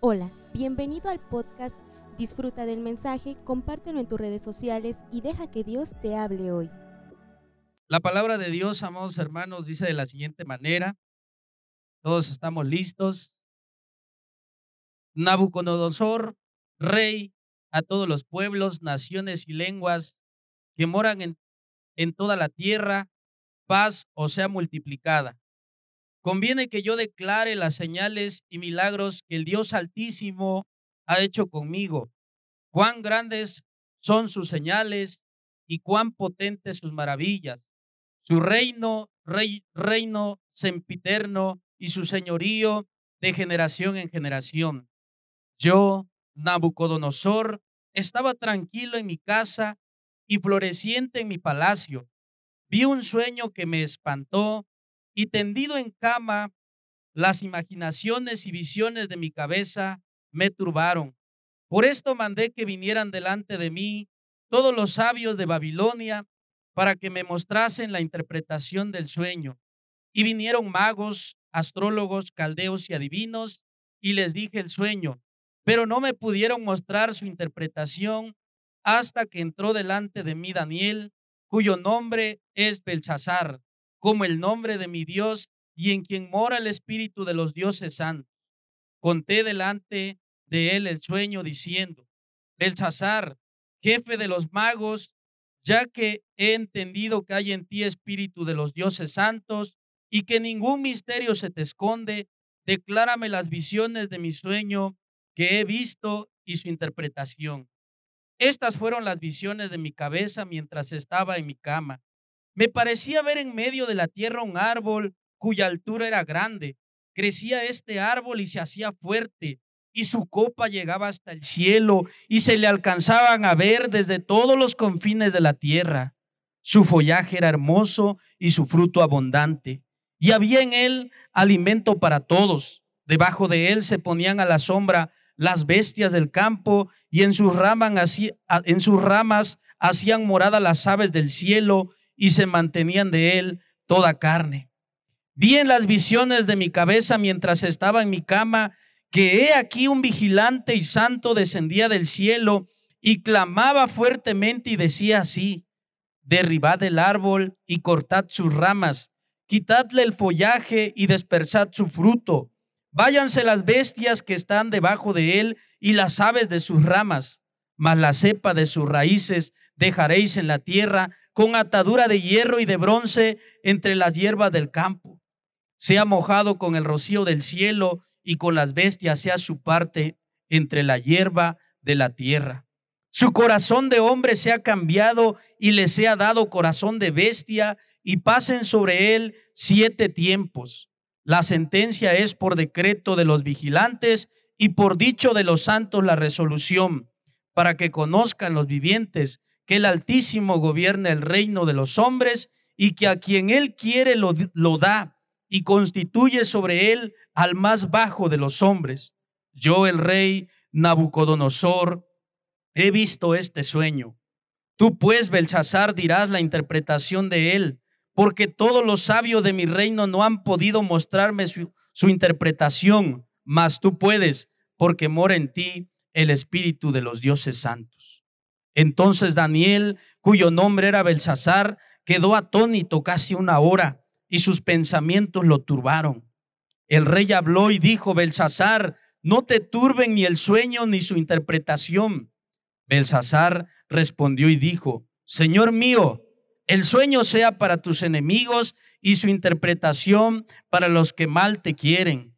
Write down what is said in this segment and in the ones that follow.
Hola, bienvenido al podcast. Disfruta del mensaje, compártelo en tus redes sociales y deja que Dios te hable hoy. La palabra de Dios, amados hermanos, dice de la siguiente manera. Todos estamos listos. Nabucodonosor, rey a todos los pueblos, naciones y lenguas que moran en, en toda la tierra, paz o sea multiplicada. Conviene que yo declare las señales y milagros que el Dios Altísimo ha hecho conmigo. Cuán grandes son sus señales y cuán potentes sus maravillas. Su reino, reino sempiterno y su señorío de generación en generación. Yo, Nabucodonosor, estaba tranquilo en mi casa y floreciente en mi palacio. Vi un sueño que me espantó y tendido en cama, las imaginaciones y visiones de mi cabeza me turbaron. Por esto mandé que vinieran delante de mí todos los sabios de Babilonia para que me mostrasen la interpretación del sueño. Y vinieron magos, astrólogos, caldeos y adivinos, y les dije el sueño, pero no me pudieron mostrar su interpretación hasta que entró delante de mí Daniel, cuyo nombre es Belsasar como el nombre de mi Dios y en quien mora el Espíritu de los dioses santos. Conté delante de él el sueño diciendo, Belsasar, jefe de los magos, ya que he entendido que hay en ti Espíritu de los dioses santos y que ningún misterio se te esconde, declárame las visiones de mi sueño que he visto y su interpretación. Estas fueron las visiones de mi cabeza mientras estaba en mi cama me parecía ver en medio de la tierra un árbol cuya altura era grande. Crecía este árbol y se hacía fuerte, y su copa llegaba hasta el cielo, y se le alcanzaban a ver desde todos los confines de la tierra. Su follaje era hermoso y su fruto abundante, y había en él alimento para todos. Debajo de él se ponían a la sombra las bestias del campo, y en sus ramas, en sus ramas hacían morada las aves del cielo, y se mantenían de él toda carne. Vi en las visiones de mi cabeza mientras estaba en mi cama que he aquí un vigilante y santo descendía del cielo y clamaba fuertemente y decía así, derribad el árbol y cortad sus ramas, quitadle el follaje y dispersad su fruto, váyanse las bestias que están debajo de él y las aves de sus ramas, mas la cepa de sus raíces dejaréis en la tierra con atadura de hierro y de bronce entre las hierbas del campo. Sea mojado con el rocío del cielo y con las bestias sea su parte entre la hierba de la tierra. Su corazón de hombre sea cambiado y le sea dado corazón de bestia y pasen sobre él siete tiempos. La sentencia es por decreto de los vigilantes y por dicho de los santos la resolución, para que conozcan los vivientes que el Altísimo gobierna el reino de los hombres y que a quien él quiere lo, da y constituye sobre él al más bajo de los hombres. Yo, el rey Nabucodonosor, he visto este sueño. Tú pues, Belsasar, dirás la interpretación de él, porque todos los sabios de mi reino no han podido mostrarme su interpretación, mas tú puedes, porque mora en ti el Espíritu de los dioses santos. Entonces Daniel, cuyo nombre era Belsasar, quedó atónito casi una hora y sus pensamientos lo turbaron. El rey habló y dijo, Belsasar, no te turben ni el sueño ni su interpretación. Belsasar respondió y dijo, Señor mío, el sueño sea para tus enemigos y su interpretación para los que mal te quieren.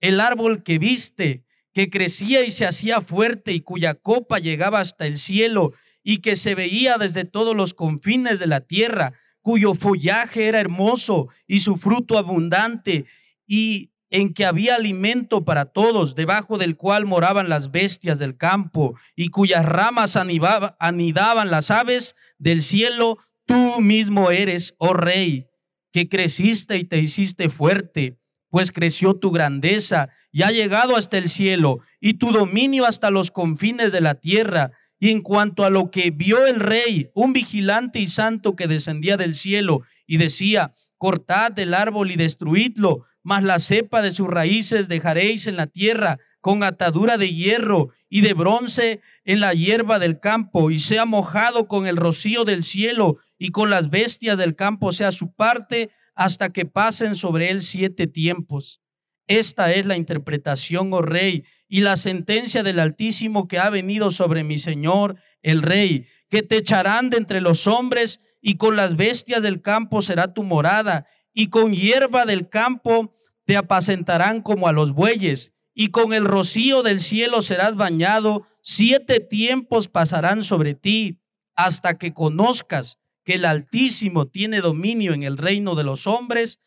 El árbol que viste que crecía y se hacía fuerte y cuya copa llegaba hasta el cielo y que se veía desde todos los confines de la tierra, cuyo follaje era hermoso y su fruto abundante y en que había alimento para todos, debajo del cual moraban las bestias del campo y cuyas ramas anidaban las aves del cielo, tú mismo eres, oh rey, que creciste y te hiciste fuerte pues creció tu grandeza y ha llegado hasta el cielo y tu dominio hasta los confines de la tierra. Y en cuanto a lo que vio el rey, un vigilante y santo que descendía del cielo y decía, cortad el árbol y destruidlo, mas la cepa de sus raíces dejaréis en la tierra, con atadura de hierro y de bronce en la hierba del campo, y sea mojado con el rocío del cielo, y con las bestias del campo sea su parte, hasta que pasen sobre él siete tiempos. Esta es la interpretación, oh rey, y la sentencia del Altísimo que ha venido sobre mi Señor, el rey, que te echarán de entre los hombres, y con las bestias del campo será tu morada, y con hierba del campo te apacentarán como a los bueyes, y con el rocío del cielo serás bañado, siete tiempos pasarán sobre ti, hasta que conozcas que el Altísimo tiene dominio en el reino de los hombres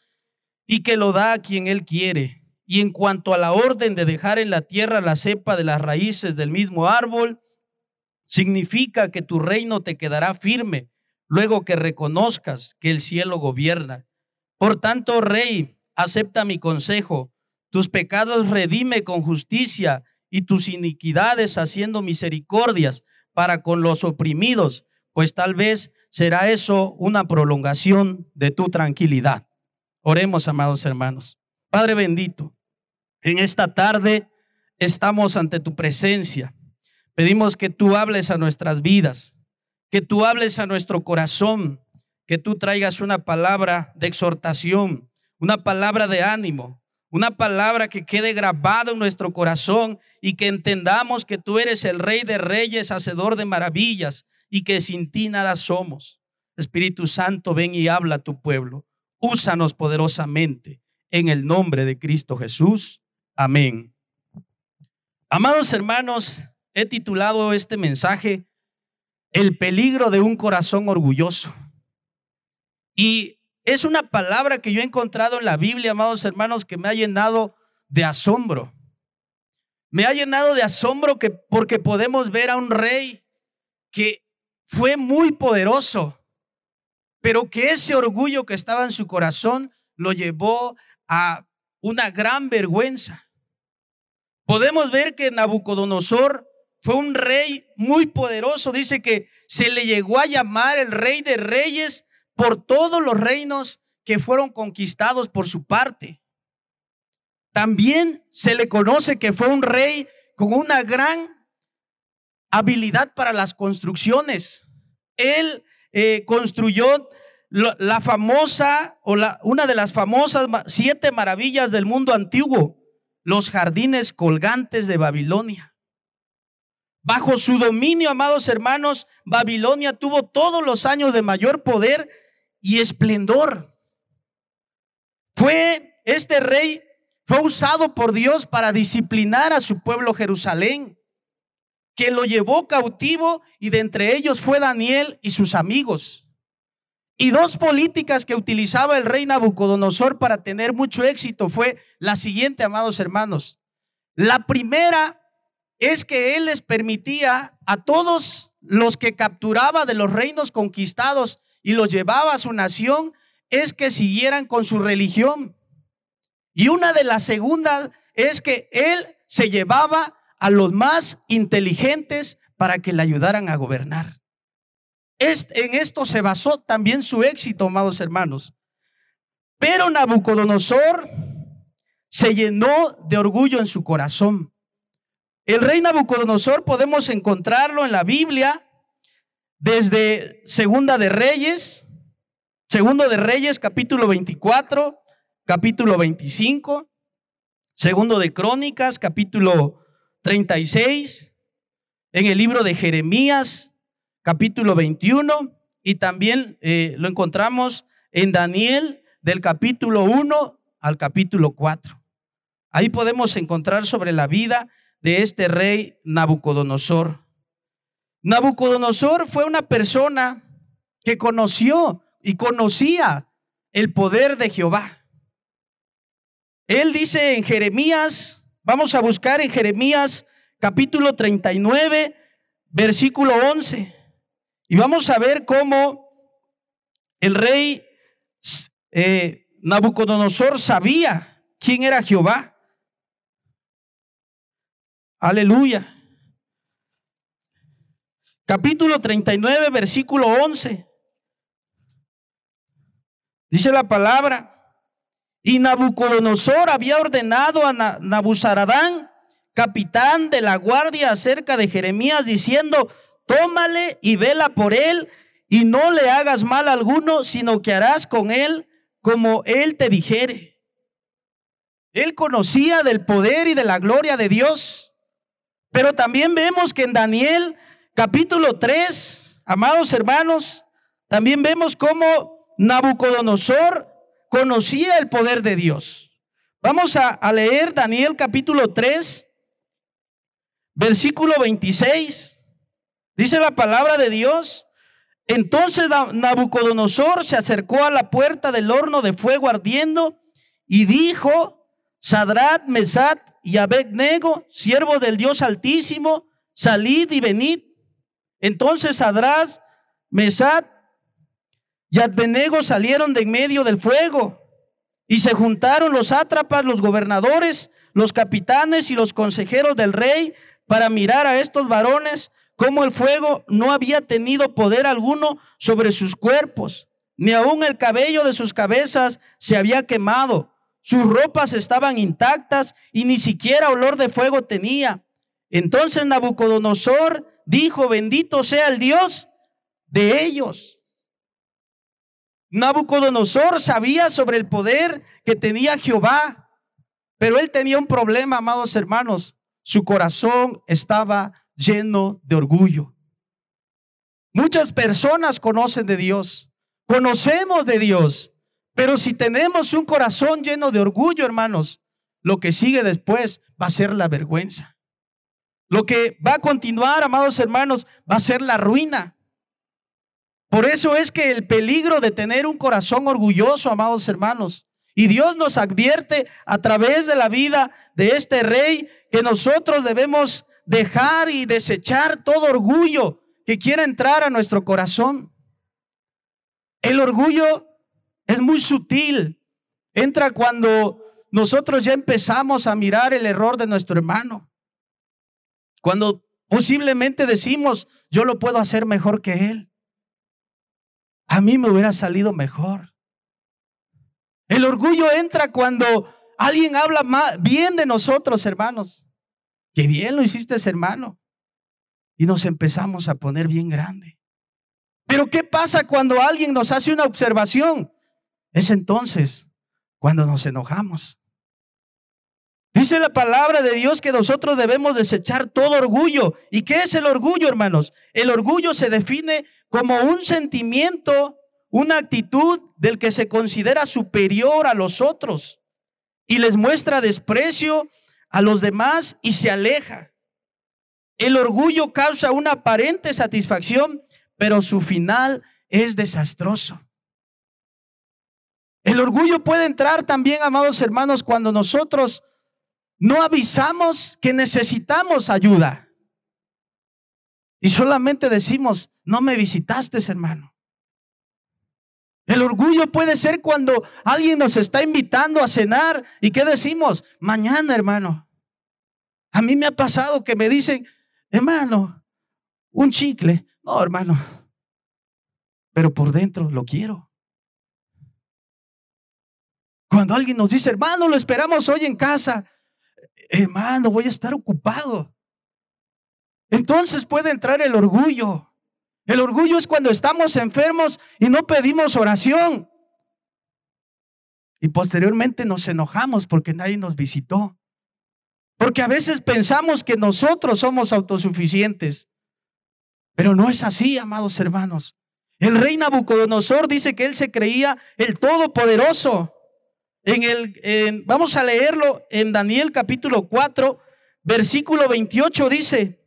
y que lo da a quien él quiere. Y en cuanto a la orden de dejar en la tierra la cepa de las raíces del mismo árbol, significa que tu reino te quedará firme luego que reconozcas que el cielo gobierna. Por tanto, rey, acepta mi consejo. Tus pecados redime con justicia y tus iniquidades haciendo misericordias para con los oprimidos, pues tal vez será eso una prolongación de tu tranquilidad. Oremos, amados hermanos. Padre bendito, en esta tarde estamos ante tu presencia. Pedimos que tú hables a nuestras vidas, que tú hables a nuestro corazón, que tú traigas una palabra de exhortación, una palabra de ánimo, una palabra que quede grabada en nuestro corazón y que entendamos que tú eres el rey de reyes, hacedor de maravillas, y que sin ti nada somos. Espíritu Santo, ven y habla a tu pueblo. Úsanos poderosamente en el nombre de Cristo Jesús. Amén. Amados hermanos, he titulado este mensaje El peligro de un corazón orgulloso. Y es una palabra que yo he encontrado en la Biblia, amados hermanos, que me ha llenado de asombro. Me ha llenado de asombro que porque podemos ver a un rey que fue muy poderoso, pero que ese orgullo que estaba en su corazón lo llevó a una gran vergüenza. Podemos ver que Nabucodonosor fue un rey muy poderoso. Dice que se le llegó a llamar el rey de reyes por todos los reinos que fueron conquistados por su parte. También se le conoce que fue un rey con una gran habilidad para las construcciones. Él eh, construyó la famosa o la, una de las famosas siete maravillas del mundo antiguo, los jardines colgantes de Babilonia. Bajo su dominio, amados hermanos, Babilonia tuvo todos los años de mayor poder y esplendor. Fue este rey, fue usado por Dios para disciplinar a su pueblo Jerusalén que lo llevó cautivo y de entre ellos fue Daniel y sus amigos. Y dos políticas que utilizaba el rey Nabucodonosor para tener mucho éxito fue la siguiente, amados hermanos. La primera es que él les permitía a todos los que capturaba de los reinos conquistados y los llevaba a su nación, es que siguieran con su religión. Y una de las segundas es que él se llevaba a los más inteligentes para que le ayudaran a gobernar. En esto se basó también su éxito, amados hermanos. Pero Nabucodonosor se llenó de orgullo en su corazón. El rey Nabucodonosor podemos encontrarlo en la Biblia desde Segunda de Reyes, Segundo de Reyes, capítulo 24, capítulo 25, Segundo de Crónicas, capítulo 36, en el libro de Jeremías, capítulo 21, y también eh, lo encontramos en Daniel del capítulo 1 al capítulo 4. Ahí podemos encontrar sobre la vida de este rey Nabucodonosor. Nabucodonosor fue una persona que conoció y conocía el poder de Jehová. Él dice en Jeremías Vamos a buscar en Jeremías capítulo 39, versículo 11. Y vamos a ver cómo el rey eh, Nabucodonosor sabía quién era Jehová. Aleluya. Capítulo 39, versículo 11. Dice la palabra. Y Nabucodonosor había ordenado a Nabuzaradán capitán de la guardia, acerca de Jeremías, diciendo, tómale y vela por él, y no le hagas mal alguno, sino que harás con él como él te dijere. Él conocía del poder y de la gloria de Dios. Pero también vemos que en Daniel capítulo 3, amados hermanos, también vemos cómo Nabucodonosor conocía el poder de Dios. Vamos a, a leer Daniel capítulo 3, versículo 26. Dice la palabra de Dios. Entonces Nabucodonosor se acercó a la puerta del horno de fuego ardiendo y dijo, Sadrat, Mesat y Abednego, siervos del Dios Altísimo, salid y venid. Entonces Sadrat, Mesat y Abednego salieron de en medio del fuego y se juntaron los sátrapas, los gobernadores, los capitanes y los consejeros del rey para mirar a estos varones como el fuego no había tenido poder alguno sobre sus cuerpos, ni aun el cabello de sus cabezas se había quemado, sus ropas estaban intactas y ni siquiera olor de fuego tenía. Entonces Nabucodonosor dijo, bendito sea el Dios de ellos Nabucodonosor sabía sobre el poder que tenía Jehová, pero él tenía un problema, amados hermanos. Su corazón estaba lleno de orgullo. Muchas personas conocen de Dios, conocemos de Dios, pero si tenemos un corazón lleno de orgullo, hermanos, lo que sigue después va a ser la vergüenza. Lo que va a continuar, amados hermanos, va a ser la ruina. Por eso es que el peligro de tener un corazón orgulloso, amados hermanos, y Dios nos advierte a través de la vida de este rey que nosotros debemos dejar y desechar todo orgullo que quiera entrar a nuestro corazón. El orgullo es muy sutil. Entra cuando nosotros ya empezamos a mirar el error de nuestro hermano. Cuando posiblemente decimos, yo lo puedo hacer mejor que él a mí me hubiera salido mejor. El orgullo entra cuando alguien habla bien de nosotros, hermanos. Que bien lo hiciste, hermano. Y nos empezamos a poner bien grande. Pero ¿qué pasa cuando alguien nos hace una observación? Es entonces cuando nos enojamos. Dice la palabra de Dios que nosotros debemos desechar todo orgullo. ¿Y qué es el orgullo, hermanos? El orgullo se define como un sentimiento, una actitud del que se considera superior a los otros y les muestra desprecio a los demás y se aleja. El orgullo causa una aparente satisfacción, pero su final es desastroso. El orgullo puede entrar también, amados hermanos, cuando nosotros no avisamos que necesitamos ayuda. Y solamente decimos, no me visitaste, hermano. El orgullo puede ser cuando alguien nos está invitando a cenar y ¿qué decimos? Mañana, hermano. A mí me ha pasado que me dicen, hermano, un chicle. No, hermano. Pero por dentro lo quiero. Cuando alguien nos dice, hermano, lo esperamos hoy en casa. Hermano, voy a estar ocupado. Entonces puede entrar el orgullo. El orgullo es cuando estamos enfermos y no pedimos oración. Y posteriormente nos enojamos porque nadie nos visitó. Porque a veces pensamos que nosotros somos autosuficientes. Pero no es así, amados hermanos. El rey Nabucodonosor dice que él se creía el todopoderoso. En el, vamos a leerlo en Daniel capítulo 4, versículo 28 dice,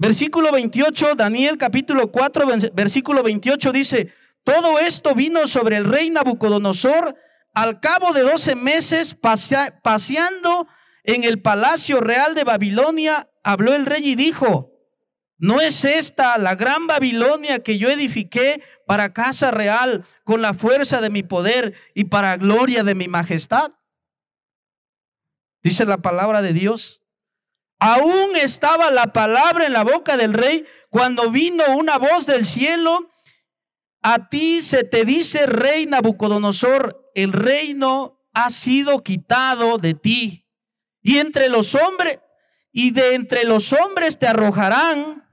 Versículo 28, Daniel capítulo 4, versículo 28 dice, todo esto vino sobre el rey Nabucodonosor al cabo de 12 meses paseando en el palacio real de Babilonia, habló el rey y dijo, ¿no es esta la gran Babilonia que yo edifiqué para casa real con la fuerza de mi poder y para gloria de mi majestad? Dice la palabra de Dios. Aún estaba la palabra en la boca del rey cuando vino una voz del cielo. A ti se te dice, rey Nabucodonosor, el reino ha sido quitado de ti Y entre los hombres, y de entre los hombres te arrojarán,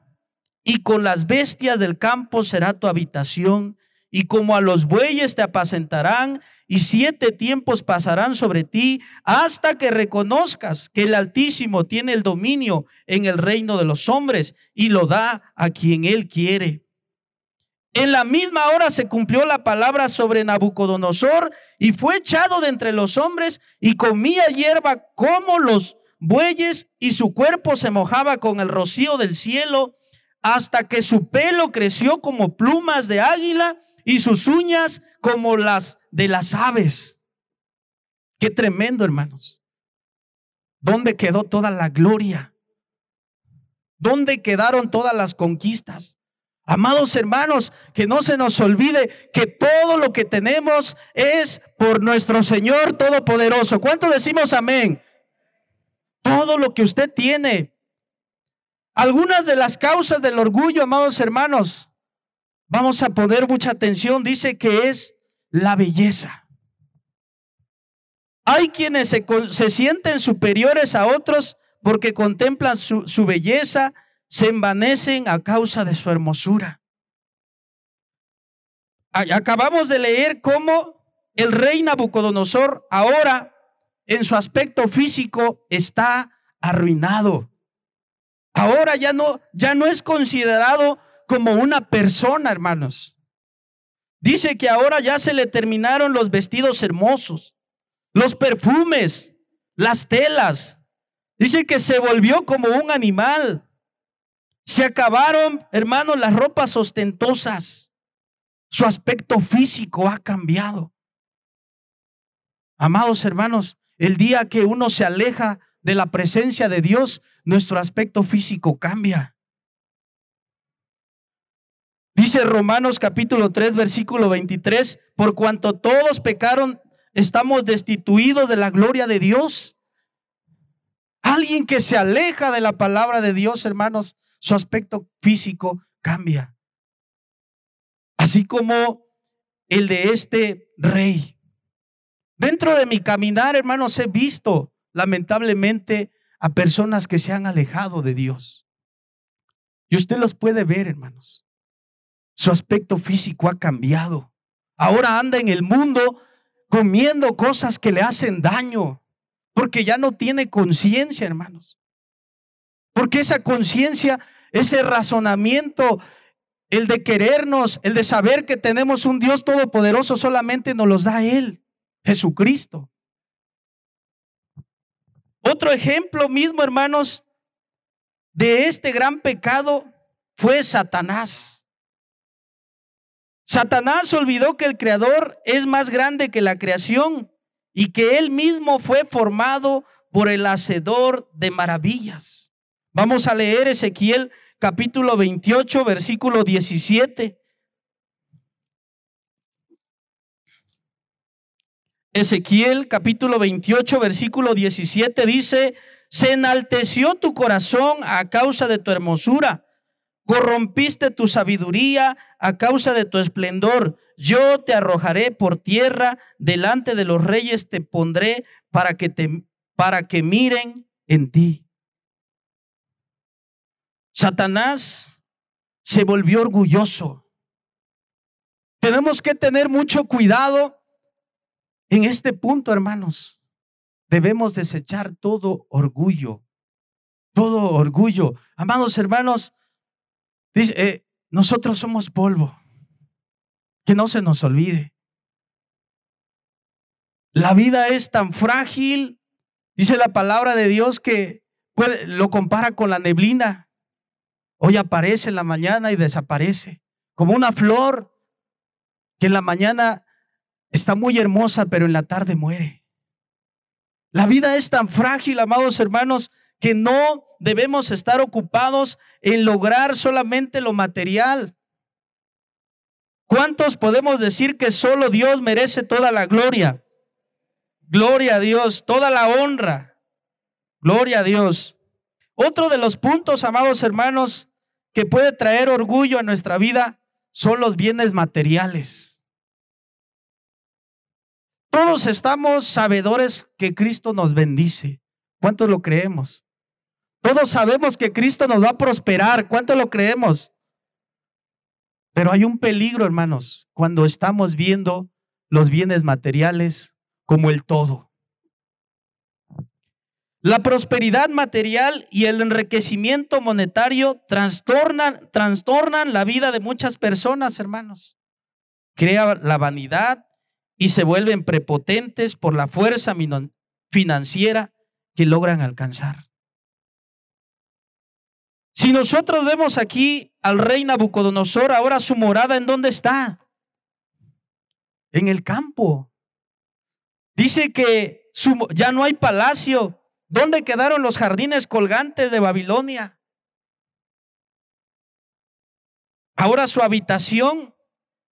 y con las bestias del campo será tu habitación, y como a los bueyes te apacentarán, y siete tiempos pasarán sobre ti, hasta que reconozcas que el Altísimo tiene el dominio en el reino de los hombres, y lo da a quien él quiere. En la misma hora se cumplió la palabra sobre Nabucodonosor y fue echado de entre los hombres y comía hierba como los bueyes y su cuerpo se mojaba con el rocío del cielo hasta que su pelo creció como plumas de águila y sus uñas como las de las aves. Qué tremendo, hermanos. ¿Dónde quedó toda la gloria? ¿Dónde quedaron todas las conquistas? Amados hermanos, que no se nos olvide que todo lo que tenemos es por nuestro Señor Todopoderoso. ¿Cuánto decimos amén? Todo lo que usted tiene. Algunas de las causas del orgullo, amados hermanos, vamos a poner mucha atención. Dice que es la belleza. Hay quienes se, se sienten superiores a otros porque contemplan su, su belleza, se envanecen a causa de su hermosura. Acabamos de leer cómo el rey Nabucodonosor ahora en su aspecto físico está arruinado. Ahora ya no ya no es considerado como una persona, hermanos. Dice que ahora ya se le terminaron los vestidos hermosos, los perfumes, las telas. Dice que se volvió como un animal. Se acabaron, hermanos, las ropas ostentosas. Su aspecto físico ha cambiado. Amados hermanos, el día que uno se aleja de la presencia de Dios, nuestro aspecto físico cambia. Dice Romanos capítulo 3, versículo 23, por cuanto todos pecaron, estamos destituidos de la gloria de Dios. Alguien que se aleja de la palabra de Dios, hermanos, su aspecto físico cambia. Así como el de este rey. Dentro de mi caminar, hermanos, he visto lamentablemente a personas que se han alejado de Dios. Y usted los puede ver, hermanos. Su aspecto físico ha cambiado. Ahora anda en el mundo comiendo cosas que le hacen daño, porque ya no tiene conciencia, hermanos. Porque esa conciencia, ese razonamiento, el de querernos, el de saber que tenemos un Dios todopoderoso, solamente nos los da Él, Jesucristo. Otro ejemplo mismo, hermanos, de este gran pecado fue Satanás. Satanás olvidó que el Creador es más grande que la creación y que Él mismo fue formado por el Hacedor de maravillas. Vamos a leer Ezequiel capítulo 28, versículo 17. Ezequiel capítulo 28, versículo 17 dice, se enalteció tu corazón a causa de tu hermosura, corrompiste tu sabiduría a causa de tu esplendor. Yo te arrojaré por tierra, delante de los reyes te pondré para que para que miren en ti. Satanás se volvió orgulloso. Tenemos que tener mucho cuidado en este punto, hermanos. Debemos desechar todo orgullo, todo orgullo. Amados hermanos, dice, eh, nosotros somos polvo. Que no se nos olvide. La vida es tan frágil, dice la palabra de Dios, que lo compara con la neblina. Hoy aparece en la mañana y desaparece, como una flor que en la mañana está muy hermosa, pero en la tarde muere. La vida es tan frágil, amados hermanos, que no debemos estar ocupados en lograr solamente lo material. ¿Cuántos podemos decir que solo Dios merece toda la gloria? Gloria a Dios, toda la honra. Gloria a Dios. Otro de los puntos, amados hermanos, que puede traer orgullo a nuestra vida son los bienes materiales. Todos estamos sabedores que Cristo nos bendice. ¿Cuántos lo creemos? Todos sabemos que Cristo nos va a prosperar. ¿Cuánto lo creemos? Pero hay un peligro, hermanos, cuando estamos viendo los bienes materiales como el todo. La prosperidad material y el enriquecimiento monetario trastornan, trastornan la vida de muchas personas, hermanos. Crea la vanidad y se vuelven prepotentes por la fuerza financiera que logran alcanzar. Si nosotros vemos aquí al rey Nabucodonosor, ahora su morada, ¿en dónde está? En el campo. Dice que ya no hay palacio. ¿Dónde quedaron los jardines colgantes de Babilonia? Ahora su habitación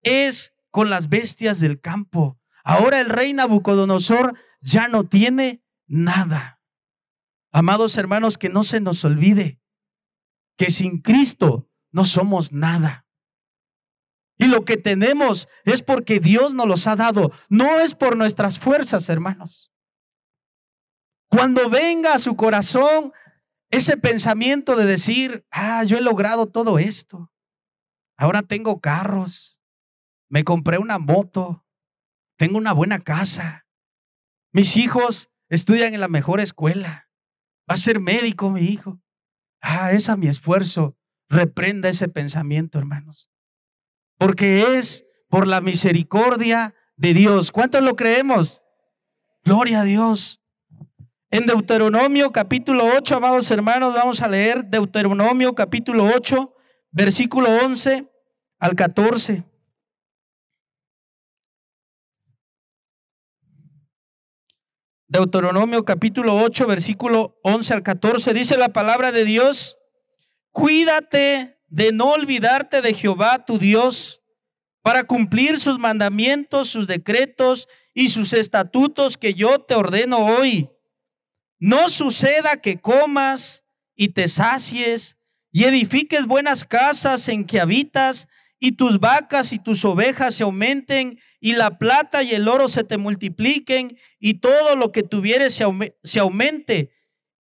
es con las bestias del campo. Ahora el rey Nabucodonosor ya no tiene nada. Amados hermanos, que no se nos olvide que sin Cristo no somos nada. Y lo que tenemos es porque Dios nos los ha dado, no es por nuestras fuerzas, hermanos. Cuando venga a su corazón ese pensamiento de decir, ah, yo he logrado todo esto, ahora tengo carros, me compré una moto, tengo una buena casa, mis hijos estudian en la mejor escuela, va a ser médico mi hijo. Ah, es mi esfuerzo. Reprenda ese pensamiento, hermanos. Porque es por la misericordia de Dios. ¿Cuántos lo creemos? Gloria a Dios. En Deuteronomio capítulo 8, amados hermanos, vamos a leer Deuteronomio capítulo 8, versículo 11 al 14. Deuteronomio capítulo 8, versículo 11 al 14, dice la palabra de Dios, cuídate de no olvidarte de Jehová tu Dios para cumplir sus mandamientos, sus decretos y sus estatutos que yo te ordeno hoy. No suceda que comas y te sacies y edifiques buenas casas en que habitas y tus vacas y tus ovejas se aumenten y la plata y el oro se te multipliquen y todo lo que tuvieres se, aumente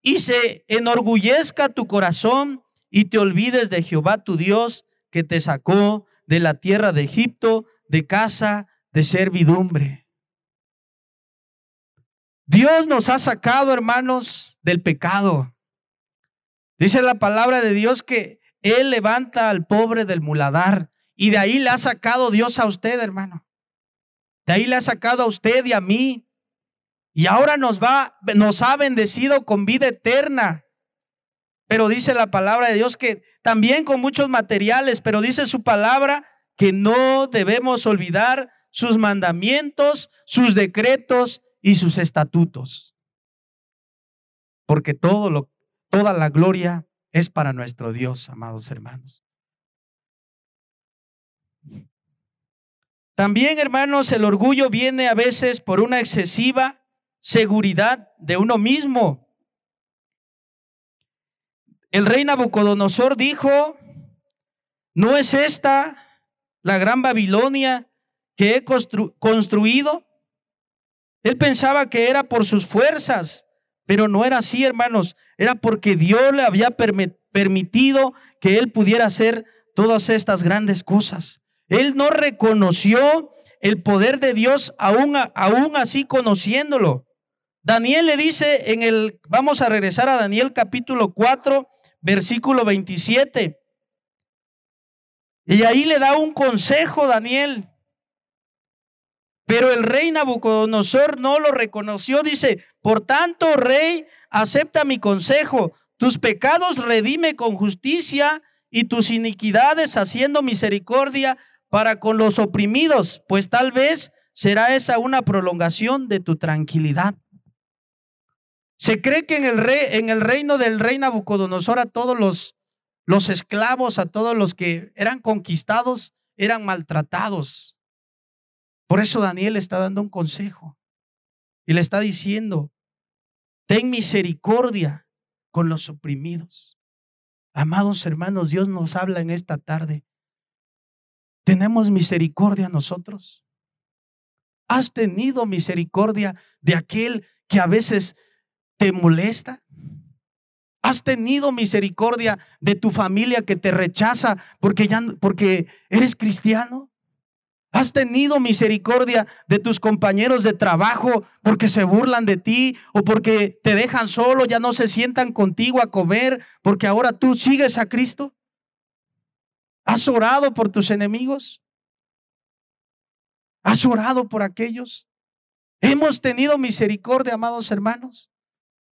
y se enorgullezca tu corazón y te olvides de Jehová tu Dios que te sacó de la tierra de Egipto, de casa de servidumbre. Dios nos ha sacado, hermanos, del pecado. Dice la palabra de Dios que Él levanta al pobre del muladar y de ahí le ha sacado Dios a usted, hermano. De ahí le ha sacado a usted y a mí. Y ahora nos ha bendecido con vida eterna. Pero dice la palabra de Dios que también con muchos materiales, pero dice su palabra que no debemos olvidar sus mandamientos, sus decretos y sus estatutos. Porque toda la gloria es para nuestro Dios, amados hermanos. También, hermanos, el orgullo viene a veces por una excesiva seguridad de uno mismo. El rey Nabucodonosor dijo, ¿no es esta la gran Babilonia que he construido? Él pensaba que era por sus fuerzas, pero no era así, hermanos. Era porque Dios le había permitido que él pudiera hacer todas estas grandes cosas. Él no reconoció el poder de Dios aún, aún así conociéndolo. Daniel le dice en el, vamos a regresar a Daniel capítulo 4, versículo 27. Y ahí le da un consejo Daniel. Pero el rey Nabucodonosor no lo reconoció. Dice, por tanto, rey, acepta mi consejo. Tus pecados redime con justicia y tus iniquidades haciendo misericordia para con los oprimidos, pues tal vez será esa una prolongación de tu tranquilidad. Se cree que en el, rey, en el reino del rey Nabucodonosor a todos los, los esclavos, a todos los que eran conquistados, eran maltratados. Por eso Daniel está dando un consejo y le está diciendo, ten misericordia con los oprimidos. Amados hermanos, Dios nos habla en esta tarde ¿Tenemos misericordia nosotros? ¿Has tenido misericordia de aquel que a veces te molesta? ¿Has tenido misericordia de tu familia que te rechaza porque ya porque eres cristiano? ¿Has tenido misericordia de tus compañeros de trabajo porque se burlan de ti o porque te dejan solo, ya no se sientan contigo a comer porque ahora tú sigues a Cristo? ¿Has orado por tus enemigos? ¿Has orado por aquellos? ¿Hemos tenido misericordia, amados hermanos?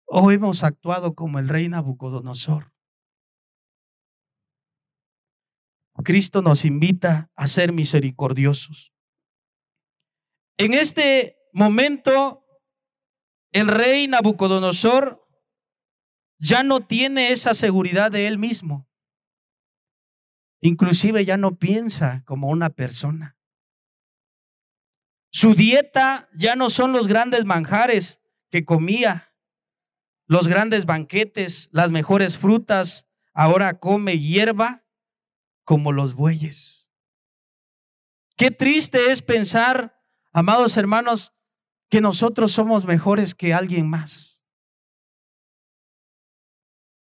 ¿O hemos actuado como el rey Nabucodonosor? Cristo nos invita a ser misericordiosos. En este momento, el rey Nabucodonosor ya no tiene esa seguridad de él mismo. Inclusive ya no piensa como una persona. Su dieta ya no son los grandes manjares que comía, los grandes banquetes, las mejores frutas. Ahora come hierba como los bueyes. Qué triste es pensar, amados hermanos, que nosotros somos mejores que alguien más.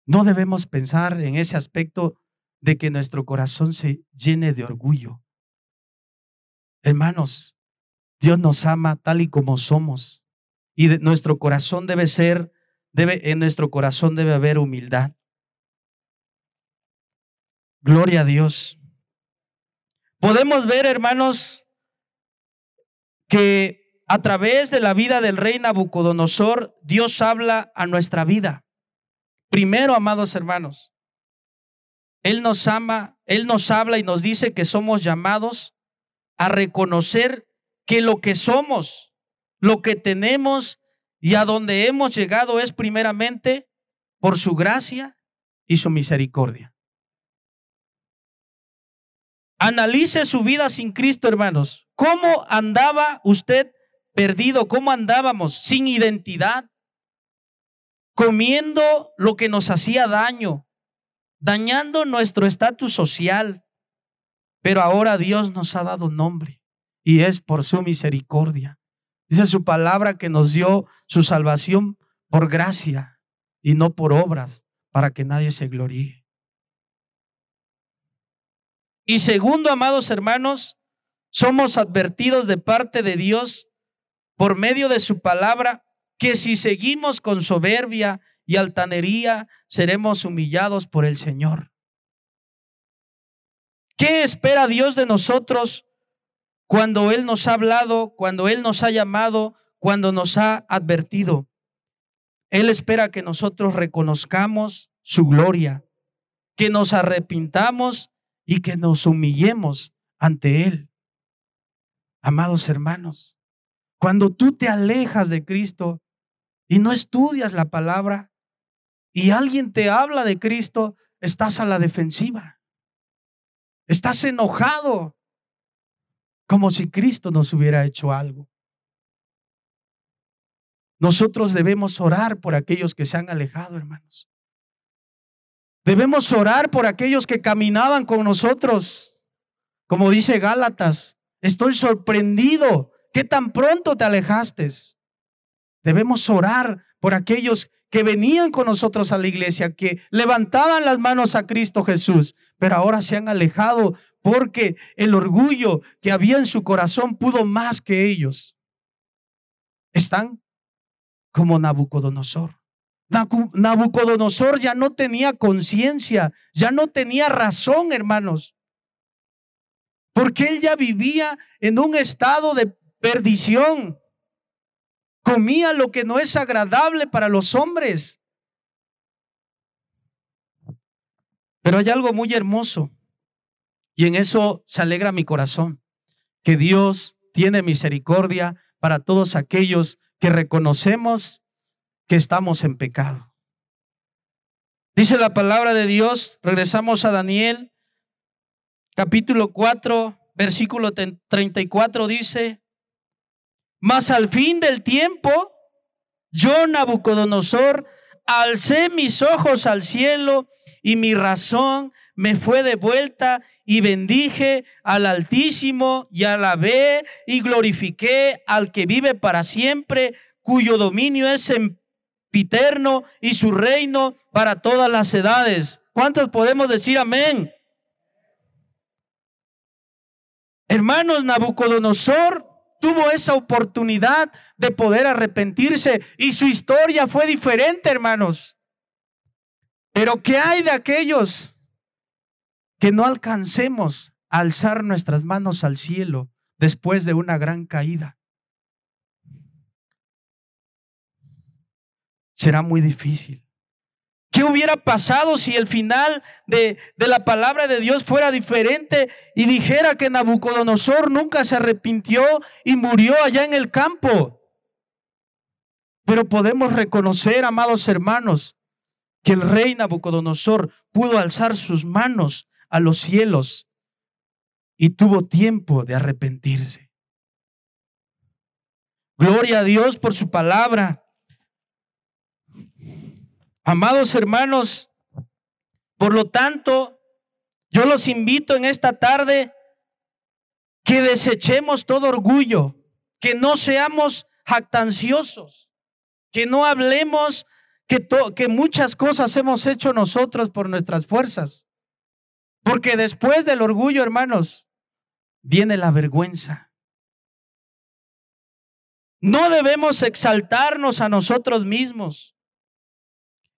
No debemos pensar en ese aspecto de que nuestro corazón se llene de orgullo. Hermanos, Dios nos ama tal y como somos y nuestro corazón debe ser, debe, en nuestro corazón debe haber humildad. Gloria a Dios. Podemos ver, hermanos, que a través de la vida del rey Nabucodonosor, Dios habla a nuestra vida. Primero, amados hermanos, Él nos ama, Él nos habla y nos dice que somos llamados a reconocer que lo que somos, lo que tenemos y a donde hemos llegado es primeramente por su gracia y su misericordia. Analice su vida sin Cristo, hermanos. ¿Cómo andaba usted perdido? ¿Cómo andábamos sin identidad? Comiendo lo que nos hacía daño, dañando nuestro estatus social. Pero ahora Dios nos ha dado nombre y es por su misericordia. Dice su palabra que nos dio su salvación por gracia y no por obras, para que nadie se gloríe. Y segundo, amados hermanos, somos advertidos de parte de Dios por medio de su palabra que si seguimos con soberbia y altanería, seremos humillados por el Señor. ¿Qué espera Dios de nosotros cuando Él nos ha hablado, cuando Él nos ha llamado, cuando nos ha advertido? Él espera que nosotros reconozcamos su gloria, que nos arrepintamos y que nos humillemos ante Él. Amados hermanos, cuando tú te alejas de Cristo y no estudias la palabra y alguien te habla de Cristo, estás a la defensiva. Estás enojado como si Cristo nos hubiera hecho algo. Nosotros debemos orar por aquellos que se han alejado, hermanos. Debemos orar por aquellos que caminaban con nosotros. Como dice Gálatas, estoy sorprendido que tan pronto te alejaste. Debemos orar por aquellos que venían con nosotros a la iglesia, que levantaban las manos a Cristo Jesús, pero ahora se han alejado porque el orgullo que había en su corazón pudo más que ellos. Están como Nabucodonosor. Nabucodonosor ya no tenía conciencia, ya no tenía razón, hermanos. Porque él ya vivía en un estado de perdición. Comía lo que no es agradable para los hombres. Pero hay algo muy hermoso y en eso se alegra mi corazón, que Dios tiene misericordia para todos aquellos que reconocemos que estamos en pecado. Dice la palabra de Dios, regresamos a Daniel, capítulo 4, versículo 34, dice, mas al fin del tiempo, yo, Nabucodonosor, alcé mis ojos al cielo y mi razón me fue de vuelta y bendije al Altísimo y alabé y glorifiqué al que vive para siempre, cuyo dominio es sempiterno y su reino para todas las edades. ¿Cuántos podemos decir amén? Hermanos, Nabucodonosor tuvo esa oportunidad de poder arrepentirse y su historia fue diferente, hermanos. Pero ¿qué hay de aquellos que no alcancemos a alzar nuestras manos al cielo después de una gran caída? Será muy difícil. ¿Qué hubiera pasado si el final de, de, la palabra de Dios fuera diferente y dijera que Nabucodonosor nunca se arrepintió y murió allá en el campo? Pero podemos reconocer, amados hermanos, que el rey Nabucodonosor pudo alzar sus manos a los cielos y tuvo tiempo de arrepentirse. Gloria a Dios por su palabra. Amados hermanos, por lo tanto, yo los invito en esta tarde que desechemos todo orgullo, que no seamos jactanciosos, que no hablemos que, que muchas cosas hemos hecho nosotros por nuestras fuerzas. Porque después del orgullo, hermanos, viene la vergüenza. No debemos exaltarnos a nosotros mismos.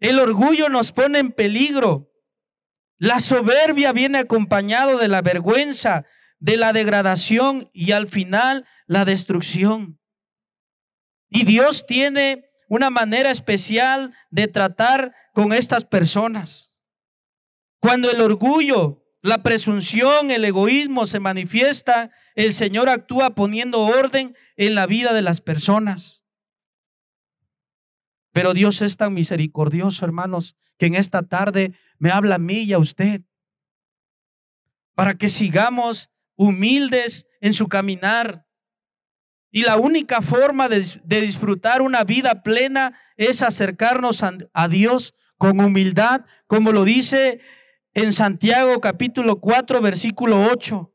El orgullo nos pone en peligro. La soberbia viene acompañado de la vergüenza, de la degradación y al final la destrucción. Y Dios tiene una manera especial de tratar con estas personas. Cuando el orgullo, la presunción, el egoísmo se manifiesta, el Señor actúa poniendo orden en la vida de las personas. Pero Dios es tan misericordioso, hermanos, que en esta tarde me habla a mí y a usted. Para que sigamos humildes en su caminar. Y la única forma de, disfrutar una vida plena es acercarnos a, a Dios con humildad, como lo dice en Santiago capítulo 4, versículo 8.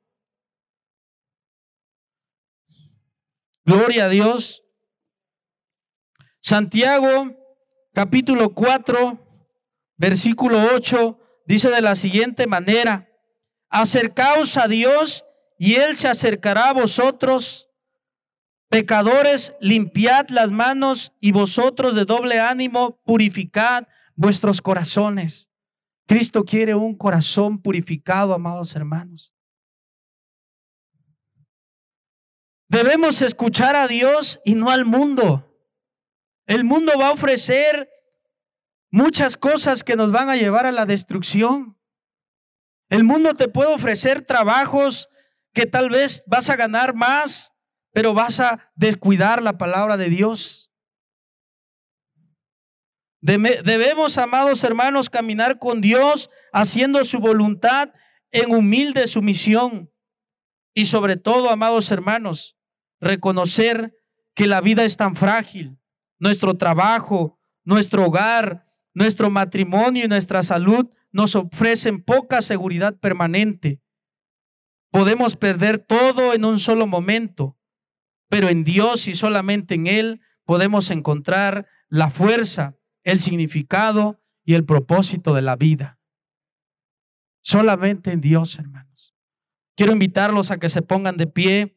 Gloria a Dios. Santiago capítulo 4, versículo 8, dice de la siguiente manera, acercaos a Dios y Él se acercará a vosotros. Pecadores, limpiad las manos y vosotros de doble ánimo, purificad vuestros corazones. Cristo quiere un corazón purificado, amados hermanos. Debemos escuchar a Dios y no al mundo. El mundo va a ofrecer muchas cosas que nos van a llevar a la destrucción. El mundo te puede ofrecer trabajos que tal vez vas a ganar más, pero vas a descuidar la palabra de Dios. Debemos, amados hermanos, caminar con Dios haciendo su voluntad en humilde sumisión. Y sobre todo, amados hermanos, reconocer que la vida es tan frágil nuestro trabajo, nuestro hogar, nuestro matrimonio y nuestra salud nos ofrecen poca seguridad permanente. Podemos perder todo en un solo momento, pero en Dios y solamente en Él podemos encontrar la fuerza, el significado y el propósito de la vida. Solamente en Dios, hermanos. Quiero invitarlos a que se pongan de pie.